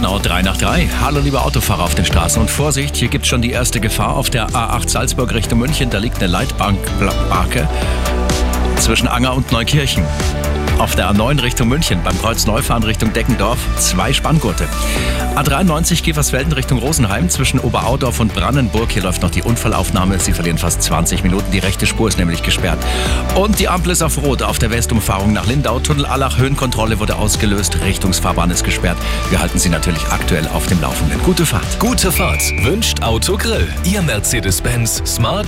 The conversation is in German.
genau drei nach drei. Hallo liebe Autofahrer auf den Straßen und Vorsicht, hier gibt es schon die erste Gefahr auf der A8 Salzburg Richtung München. Da liegt eine Leitbankbarke zwischen Anger und Neukirchen. Auf der A9 Richtung München, beim Kreuz Neufahren Richtung Deckendorf, zwei Spanngurte. A93 Giefersfelden Richtung Rosenheim, zwischen Oberaudorf und Brandenburg. Hier läuft noch die Unfallaufnahme. Sie verlieren fast 20 Minuten. Die rechte Spur ist nämlich gesperrt. Und die Ampel ist auf Rot auf der Westumfahrung nach Lindau. Tunnel Allach, Höhenkontrolle wurde ausgelöst. Richtungsfahrbahn ist gesperrt. Wir halten Sie natürlich aktuell auf dem Laufenden. Gute Fahrt. Gute Fahrt wünscht Autogrill. Ihr Mercedes-Benz Smart